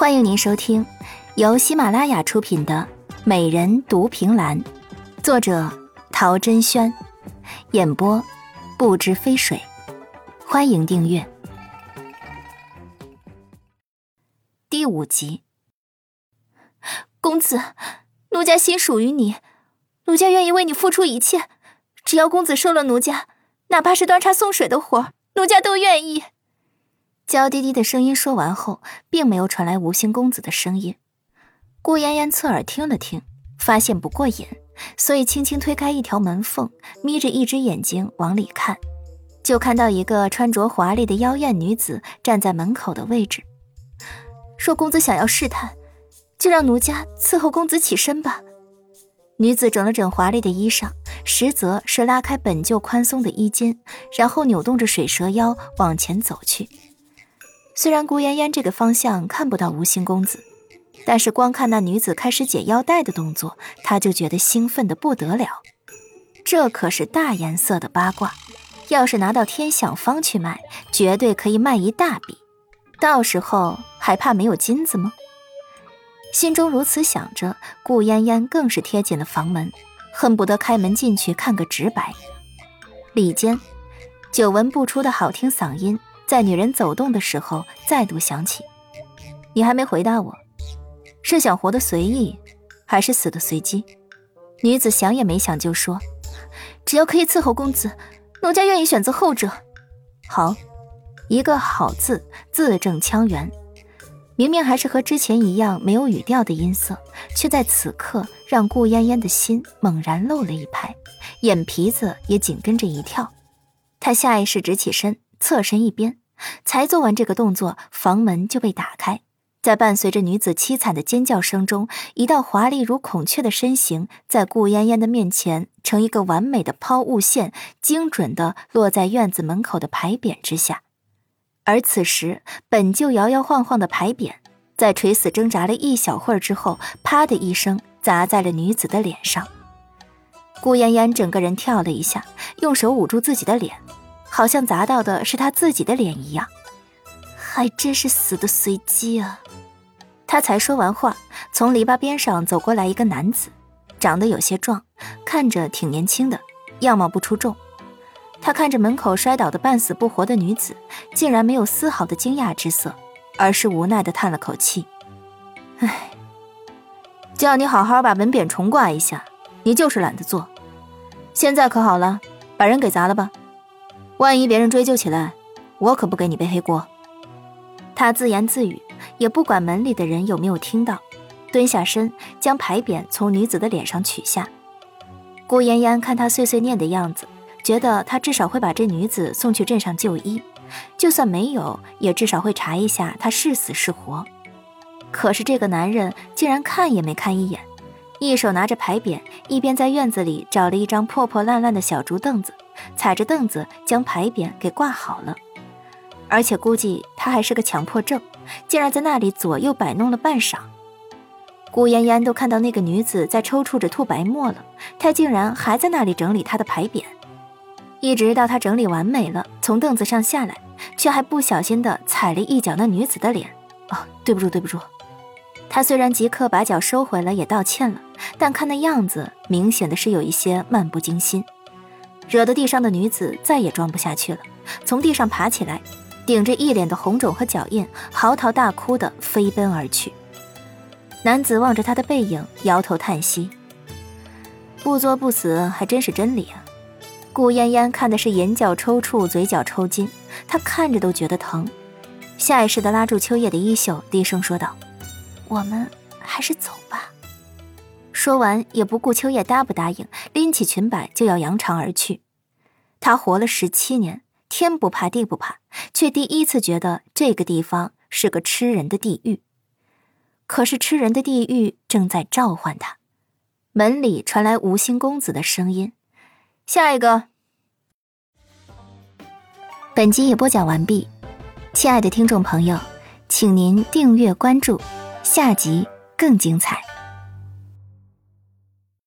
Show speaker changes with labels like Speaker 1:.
Speaker 1: 欢迎您收听由喜马拉雅出品的《美人独凭栏》，作者陶珍轩，演播不知飞水。欢迎订阅第五集。公子，奴家心属于你，奴家愿意为你付出一切，只要公子收了奴家，哪怕是端茶送水的活儿，奴家都愿意。娇滴滴的声音说完后，并没有传来吴兴公子的声音。顾妍妍侧耳听了听，发现不过瘾，所以轻轻推开一条门缝，眯着一只眼睛往里看，就看到一个穿着华丽的妖艳女子站在门口的位置。若公子想要试探，就让奴家伺候公子起身吧。女子整了整华丽的衣裳，实则是拉开本就宽松的衣襟，然后扭动着水蛇腰往前走去。虽然顾嫣嫣这个方向看不到吴兴公子，但是光看那女子开始解腰带的动作，他就觉得兴奋的不得了。这可是大颜色的八卦，要是拿到天享坊去卖，绝对可以卖一大笔。到时候还怕没有金子吗？心中如此想着，顾嫣嫣更是贴紧了房门，恨不得开门进去看个直白。里间，久闻不出的好听嗓音。在女人走动的时候，再度响起。你还没回答我，是想活得随意，还是死得随机？女子想也没想就说：“只要可以伺候公子，奴家愿意选择后者。”好，一个“好”字字正腔圆。明明还是和之前一样没有语调的音色，却在此刻让顾嫣嫣的心猛然漏了一拍，眼皮子也紧跟着一跳。她下意识直起身，侧身一边。才做完这个动作，房门就被打开，在伴随着女子凄惨的尖叫声中，一道华丽如孔雀的身形在顾嫣嫣的面前呈一个完美的抛物线，精准的落在院子门口的牌匾之下。而此时，本就摇摇晃晃的牌匾，在垂死挣扎了一小会儿之后，啪的一声砸在了女子的脸上。顾嫣嫣整个人跳了一下，用手捂住自己的脸。好像砸到的是他自己的脸一样，还真是死的随机啊！他才说完话，从篱笆边上走过来一个男子，长得有些壮，看着挺年轻的，样貌不出众。他看着门口摔倒的半死不活的女子，竟然没有丝毫的惊讶之色，而是无奈的叹了口气：“唉，叫你好好把门匾重挂一下，你就是懒得做。现在可好了，把人给砸了吧。”万一别人追究起来，我可不给你背黑锅。他自言自语，也不管门里的人有没有听到，蹲下身将牌匾从女子的脸上取下。顾妍妍看他碎碎念的样子，觉得他至少会把这女子送去镇上就医，就算没有，也至少会查一下她是死是活。可是这个男人竟然看也没看一眼，一手拿着牌匾，一边在院子里找了一张破破烂烂的小竹凳子。踩着凳子将牌匾给挂好了，而且估计他还是个强迫症，竟然在那里左右摆弄了半晌。顾嫣嫣都看到那个女子在抽搐着吐白沫了，她竟然还在那里整理她的牌匾，一直到她整理完美了，从凳子上下来，却还不小心的踩了一脚那女子的脸。哦，对不住，对不住。他虽然即刻把脚收回了，也道歉了，但看那样子，明显的是有一些漫不经心。惹得地上的女子再也装不下去了，从地上爬起来，顶着一脸的红肿和脚印，嚎啕大哭的飞奔而去。男子望着她的背影，摇头叹息：“不作不死，还真是真理啊。”顾嫣嫣看的是眼角抽搐，嘴角抽筋，她看着都觉得疼，下意识的拉住秋叶的衣袖，低声说道：“我们还是走吧。”说完，也不顾秋叶答不答应，拎起裙摆就要扬长而去。他活了十七年，天不怕地不怕，却第一次觉得这个地方是个吃人的地狱。可是吃人的地狱正在召唤他。门里传来吴兴公子的声音：“下一个。”本集已播讲完毕，亲爱的听众朋友，请您订阅关注，下集更精彩。